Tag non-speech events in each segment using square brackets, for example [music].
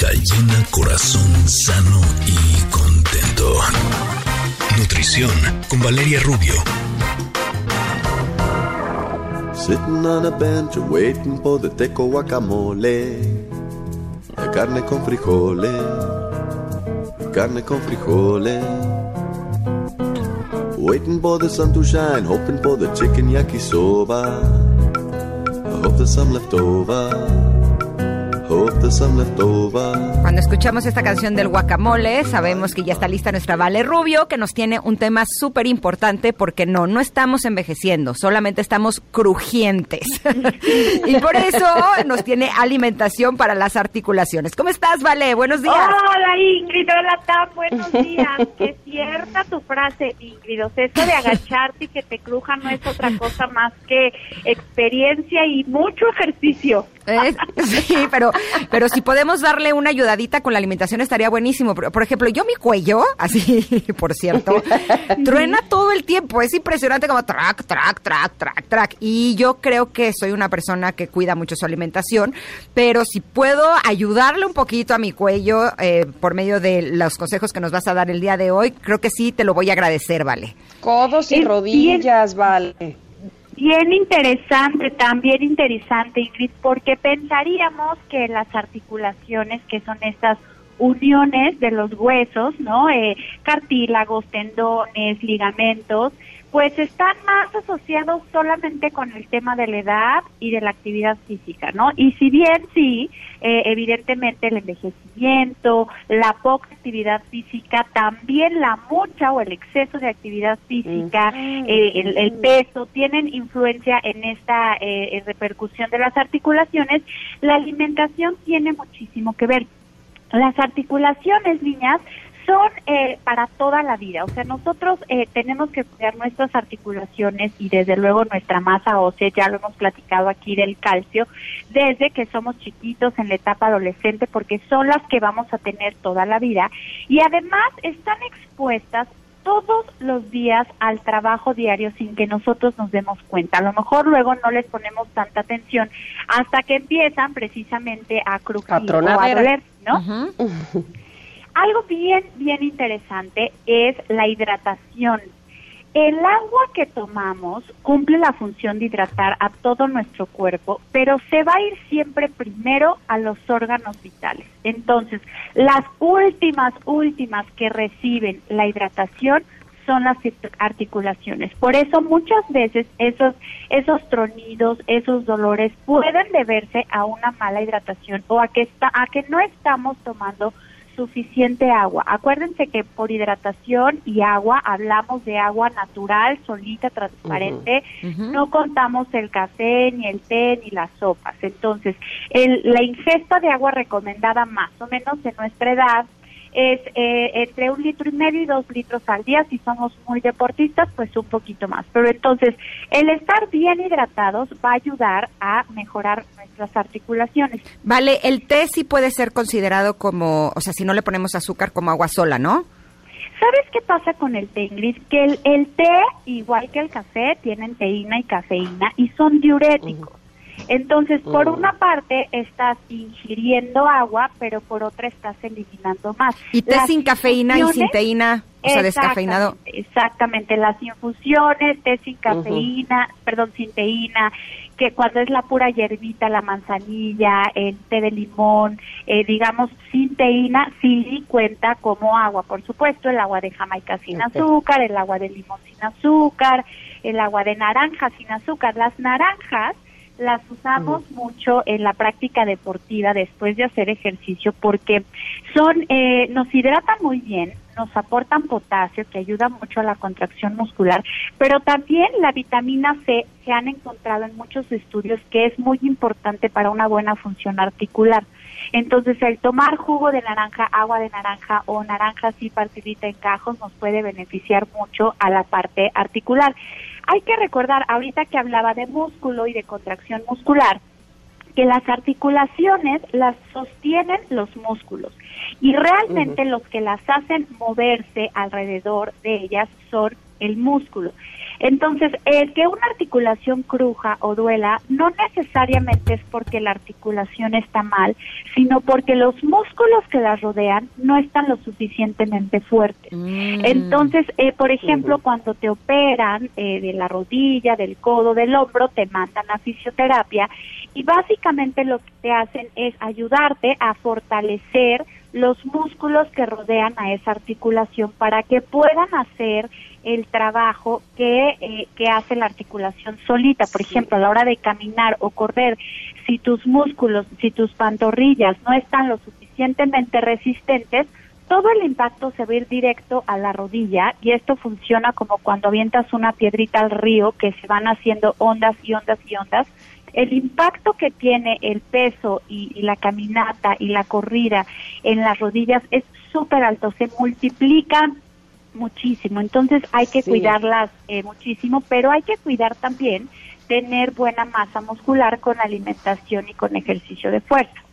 barriga llena, corazón sano y contento. Nutrición con Valeria Rubio. Sitting on a bench waiting for the teco guacamole. La carne con frijoles. Carne con frijoles. Waiting for the sun to shine, hoping for the chicken yakisoba. I hope there's some left over. Cuando escuchamos esta canción del guacamole, sabemos que ya está lista nuestra Vale Rubio, que nos tiene un tema súper importante porque no, no estamos envejeciendo, solamente estamos crujientes. [laughs] y por eso nos tiene alimentación para las articulaciones. ¿Cómo estás, Vale? Buenos días. Hola, Ingrid. Hola, Tam. Buenos días. [laughs] Qué cierta tu frase, Ingrid. O sea, eso de agacharte y que te cruja no es otra cosa más que experiencia y mucho ejercicio. [laughs] sí, pero, pero si podemos darle una ayudadita con la alimentación estaría buenísimo. Por ejemplo, yo mi cuello, así, [laughs] por cierto, truena todo el tiempo. Es impresionante como track, track, track, track, track. Y yo creo que soy una persona que cuida mucho su alimentación, pero si puedo ayudarle un poquito a mi cuello eh, por medio de los consejos que nos vas a dar el día de hoy, creo que sí te lo voy a agradecer, ¿vale? Codos y rodillas, vale. Bien interesante, también interesante, Ingrid, porque pensaríamos que las articulaciones, que son estas uniones de los huesos, ¿no? Eh, cartílagos, tendones, ligamentos, pues están más asociados solamente con el tema de la edad y de la actividad física, ¿no? Y si bien sí, eh, evidentemente el envejecimiento, la poca actividad física, también la mucha o el exceso de actividad física, eh, el, peso, tienen influencia en esta eh, repercusión de las articulaciones, la alimentación tiene muchísimo que ver. Las articulaciones, niñas, son eh, para toda la vida. O sea, nosotros eh, tenemos que cuidar nuestras articulaciones y desde luego nuestra masa ósea, ya lo hemos platicado aquí del calcio, desde que somos chiquitos en la etapa adolescente, porque son las que vamos a tener toda la vida. Y además están expuestas todos los días al trabajo diario sin que nosotros nos demos cuenta. A lo mejor luego no les ponemos tanta atención hasta que empiezan precisamente a crujir o a doler, ¿no? [laughs] Algo bien, bien interesante es la hidratación. El agua que tomamos cumple la función de hidratar a todo nuestro cuerpo, pero se va a ir siempre primero a los órganos vitales. Entonces, las últimas, últimas que reciben la hidratación son las articulaciones. Por eso muchas veces esos, esos tronidos, esos dolores pueden deberse a una mala hidratación o a que, está, a que no estamos tomando suficiente agua. Acuérdense que por hidratación y agua hablamos de agua natural, solita, transparente. No contamos el café, ni el té, ni las sopas. Entonces, el, la ingesta de agua recomendada más o menos en nuestra edad es eh, entre un litro y medio y dos litros al día. Si somos muy deportistas, pues un poquito más. Pero entonces, el estar bien hidratados va a ayudar a mejorar nuestras articulaciones. Vale, el té sí puede ser considerado como, o sea, si no le ponemos azúcar, como agua sola, ¿no? ¿Sabes qué pasa con el té, Ingrid? Que el, el té, igual que el café, tienen teína y cafeína y son diuréticos. Entonces, por una parte estás ingiriendo agua, pero por otra estás eliminando más. ¿Y té sin cafeína y sin teína? O sea, descafeinado. Exactamente, las infusiones, té sin cafeína, perdón, sin teína, que cuando es la pura hierbita, la manzanilla, el té de limón, eh, digamos, sin teína, sí cuenta como agua. Por supuesto, el agua de Jamaica sin azúcar, el agua de limón sin azúcar, el agua de naranja sin azúcar. Las naranjas las usamos mucho en la práctica deportiva después de hacer ejercicio porque son eh, nos hidratan muy bien nos aportan potasio que ayuda mucho a la contracción muscular pero también la vitamina C se han encontrado en muchos estudios que es muy importante para una buena función articular. Entonces el tomar jugo de naranja agua de naranja o naranja así partidita en cajos nos puede beneficiar mucho a la parte articular hay que recordar, ahorita que hablaba de músculo y de contracción muscular, que las articulaciones las sostienen los músculos y realmente los que las hacen moverse alrededor de ellas son el músculo. Entonces, el que una articulación cruja o duela no necesariamente es porque la articulación está mal, sino porque los músculos que la rodean no están lo suficientemente fuertes. Mm. Entonces, eh, por ejemplo, cuando te operan eh, de la rodilla, del codo, del hombro, te mandan a fisioterapia y básicamente lo que te hacen es ayudarte a fortalecer los músculos que rodean a esa articulación para que puedan hacer el trabajo que, eh, que hace la articulación solita. Por ejemplo, a la hora de caminar o correr, si tus músculos, si tus pantorrillas no están lo suficientemente resistentes, todo el impacto se va a ir directo a la rodilla y esto funciona como cuando avientas una piedrita al río que se van haciendo ondas y ondas y ondas el impacto que tiene el peso y, la caminata y la corrida en las rodillas es súper alto, se multiplica muchísimo. Entonces hay que cuidarlas eh, muchísimo, pero hay que cuidar también tener buena masa muscular con alimentación y con ejercicio de fuerza.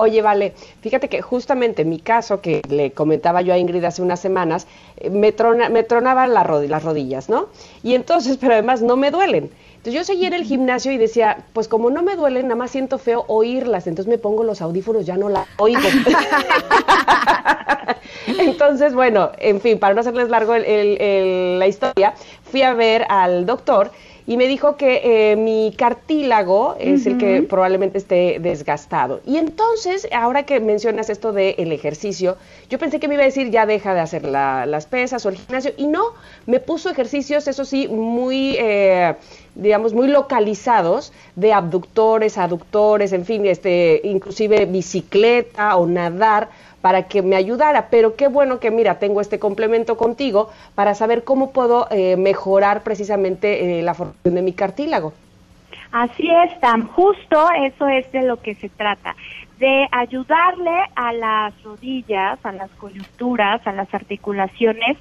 Oye, vale, fíjate que justamente en mi caso, que le comentaba yo a Ingrid hace unas semanas, eh, me, trona, me tronaban las rodillas, ¿no? Y entonces, [laughs] pero además no me duelen. Entonces yo seguía en el gimnasio y decía, pues como no me duelen, nada más siento feo oírlas, entonces me pongo los audífonos, ya no la oigo. [laughs] entonces, bueno, en fin, para no hacerles largo la historia, fui a ver al doctor y me dijo que eh, mi cartílago es el que probablemente esté desgastado. Y entonces, ahora que mencionas esto del ejercicio, yo pensé que me iba a decir ya deja de hacer las pesas o el gimnasio, y no, me puso ejercicios, eso sí, muy, eh, digamos, muy localizados de abductores, aductores, en fin, este, inclusive bicicleta o nadar para que me ayudara. Pero qué bueno que, mira, tengo este complemento contigo para saber cómo puedo eh, mejorar precisamente eh, la formación de mi cartílago. Así es, Tam. Justo eso es de lo que se trata de ayudarle a las rodillas, a las coyunturas, a las articulaciones,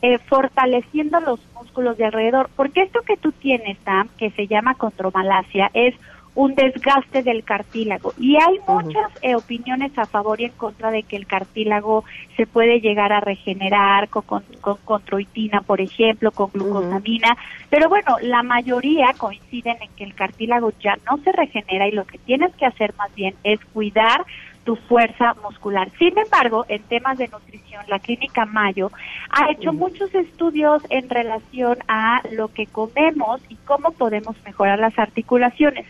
eh, fortaleciendo los músculos de alrededor. Porque esto que tú tienes, Tam, que se llama contromalacia, es un desgaste del cartílago. Y hay muchas eh, opiniones a favor y en contra de que el cartílago se puede llegar a regenerar con, con, controitina, por ejemplo, con glucosamina. Pero bueno, la mayoría coinciden en que el cartílago ya no se regenera y lo que tienes que hacer más bien es cuidar tu fuerza muscular. Sin embargo, en temas de nutrición, la clínica Mayo ha hecho muchos estudios en relación a lo que comemos y cómo podemos mejorar las articulaciones.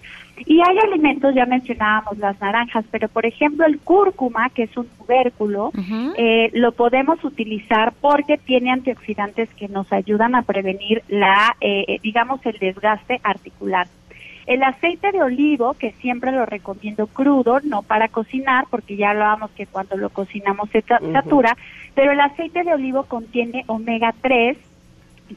Y hay alimentos, ya mencionábamos las naranjas, pero por ejemplo el cúrcuma, que es un tubérculo, eh, lo podemos utilizar porque tiene antioxidantes que nos ayudan a prevenir la, eh, digamos, el desgaste articular. El aceite de olivo, que siempre lo recomiendo crudo, no para cocinar, porque ya hablábamos que cuando lo cocinamos se satura, pero el aceite de olivo contiene omega 3,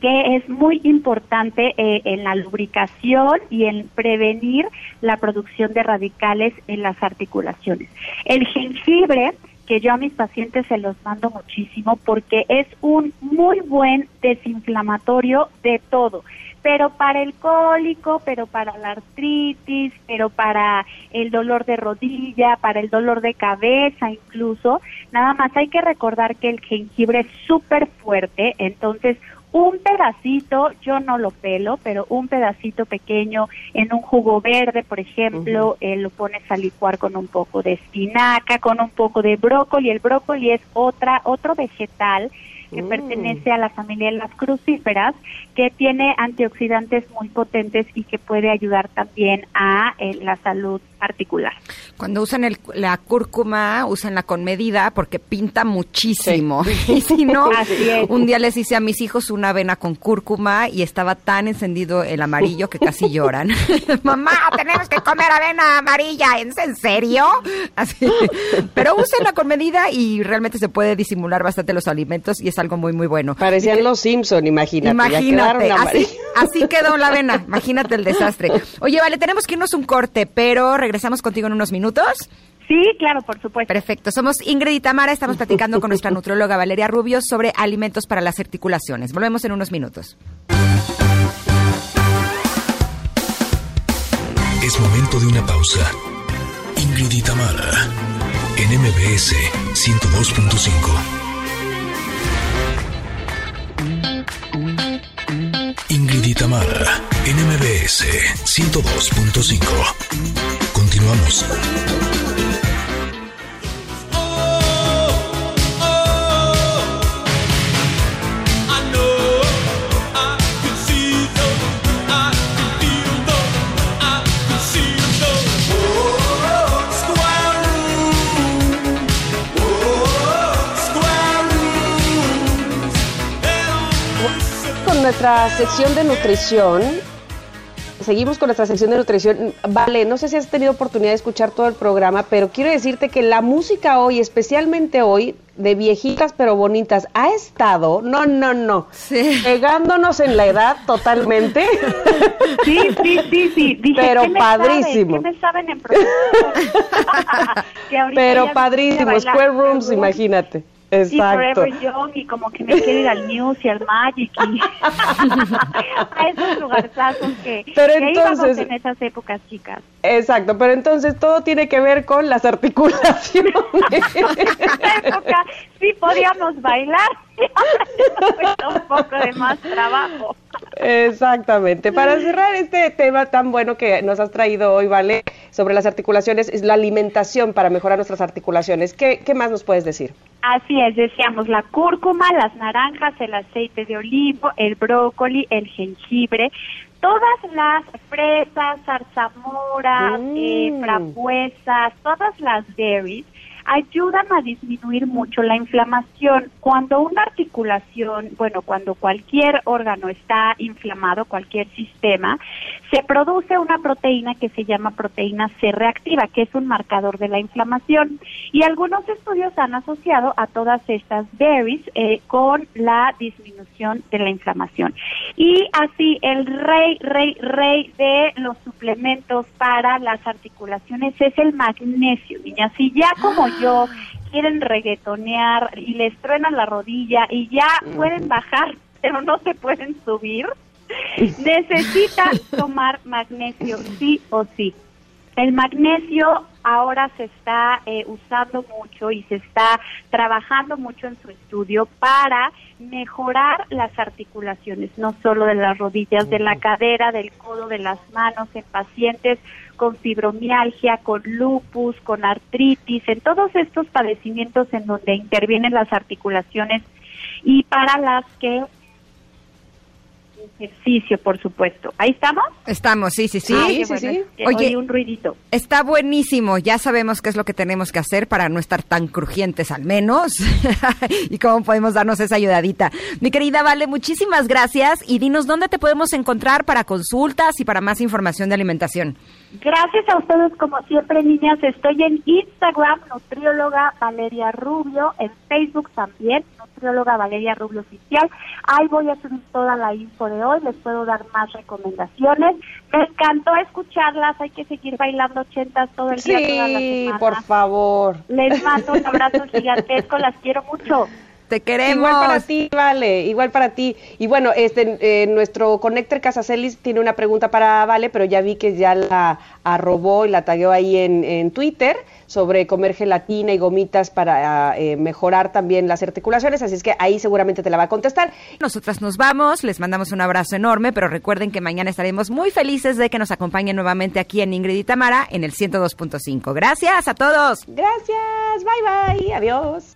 que es muy importante eh, en la lubricación y en prevenir la producción de radicales en las articulaciones. El jengibre, que yo a mis pacientes se los mando muchísimo porque es un muy buen desinflamatorio de todo pero para el cólico, pero para la artritis, pero para el dolor de rodilla, para el dolor de cabeza incluso. Nada más hay que recordar que el jengibre es súper fuerte, entonces un pedacito, yo no lo pelo, pero un pedacito pequeño en un jugo verde, por ejemplo, eh, lo pones a licuar con un poco de espinaca, con un poco de brócoli. El brócoli es otra, otro vegetal que mm. pertenece a la familia de las crucíferas, que tiene antioxidantes muy potentes y que puede ayudar también a eh, la salud articular. Cuando usan el, la cúrcuma, usanla con medida porque pinta muchísimo. [laughs] y si no, un día les hice a mis hijos una avena con cúrcuma y estaba tan encendido el amarillo que casi lloran. [laughs] Mamá, tenemos que comer avena amarilla, ¿es en serio? Así. Pero úsenla con medida y realmente se puede disimular bastante los alimentos y es algo muy, muy bueno. Parecían los Simpson, imagínate. Imagínate, así, así, quedó la avena. Imagínate el desastre. Oye, vale, tenemos que irnos un corte, pero regresamos contigo en unos minutos. Sí, claro, por supuesto. Perfecto. Somos Ingrid y Tamara. Estamos platicando con nuestra [laughs] nutrióloga Valeria Rubio sobre alimentos para las articulaciones. Volvemos en unos minutos. Es momento de una pausa. Ingrid y Tamara en MBS 102.5. Ingrid y Tamara, NMBS 102.5. Continuamos. nuestra sección de nutrición. Seguimos con nuestra sección de nutrición. Vale, no sé si has tenido oportunidad de escuchar todo el programa, pero quiero decirte que la música hoy, especialmente hoy, de viejitas pero bonitas, ha estado, no, no, no, pegándonos en la edad totalmente. [laughs] Sí, sí, sí, sí. pero padrísimo. ¿Qué me saben en [laughs] [laughs] Pero padrísimo, Square Rooms, imagínate. Exacto. Y Forever Young y como que me quiero ir al News y al Magic y [laughs] a esos lugarzazos que, [laughs] pero entonces, en esas épocas, chicas. Exacto, pero entonces todo tiene que ver con las articulaciones. [laughs] en esa época sí podíamos bailar, [laughs] un poco de más trabajo. Exactamente. Para cerrar este tema tan bueno que nos has traído hoy, Vale, sobre las articulaciones, es la alimentación para mejorar nuestras articulaciones. ¿Qué, qué más nos puedes decir? Así es, decíamos la cúrcuma, las naranjas, el aceite de olivo, el brócoli, el jengibre, todas las fresas, zarzamoras, eh, mm. frambuesas, todas las berries ayudan a disminuir mucho la inflamación. Cuando una articulación, bueno, cuando cualquier órgano está inflamado, cualquier sistema, se produce una proteína que se llama proteína C reactiva, que es un marcador de la inflamación. Y algunos estudios han asociado a todas estas berries eh, con la disminución de la inflamación. Y así el rey, rey, rey de los suplementos para las articulaciones es el magnesio, niñas. Y ya como yo quieren reggaetonear y les truenan la rodilla y ya pueden bajar, pero no se pueden subir, necesitan [laughs] tomar magnesio sí o sí. El magnesio ahora se está eh, usando mucho y se está trabajando mucho en su estudio para mejorar las articulaciones, no solo de las rodillas, de la cadera, del codo, de las manos, en pacientes con fibromialgia, con lupus, con artritis, en todos estos padecimientos en donde intervienen las articulaciones y para las que ejercicio, por supuesto. ¿Ahí estamos? Estamos, sí, sí, sí. Oye, un ruidito. Está buenísimo. Ya sabemos qué es lo que tenemos que hacer para no estar tan crujientes al menos. [laughs] y cómo podemos darnos esa ayudadita. Mi querida Vale, muchísimas gracias y dinos dónde te podemos encontrar para consultas y para más información de alimentación. Gracias a ustedes, como siempre, niñas. Estoy en Instagram, nutrióloga Valeria Rubio, en Facebook también, nutrióloga Valeria Rubio Oficial. Ahí voy a subir toda la info de hoy, les puedo dar más recomendaciones. Me encantó escucharlas, hay que seguir bailando ochentas todo el día. Sí, por favor. Les mando un abrazo gigantesco, las quiero mucho. Te queremos. Igual para ti, Vale, igual para ti. Y bueno, este eh, nuestro Connector Casacelis tiene una pregunta para Vale, pero ya vi que ya la arrobó y la tagueó ahí en, en Twitter sobre comer gelatina y gomitas para eh, mejorar también las articulaciones, así es que ahí seguramente te la va a contestar. Nosotras nos vamos, les mandamos un abrazo enorme, pero recuerden que mañana estaremos muy felices de que nos acompañen nuevamente aquí en Ingrid y Tamara en el 102.5. Gracias a todos. Gracias, bye bye, adiós.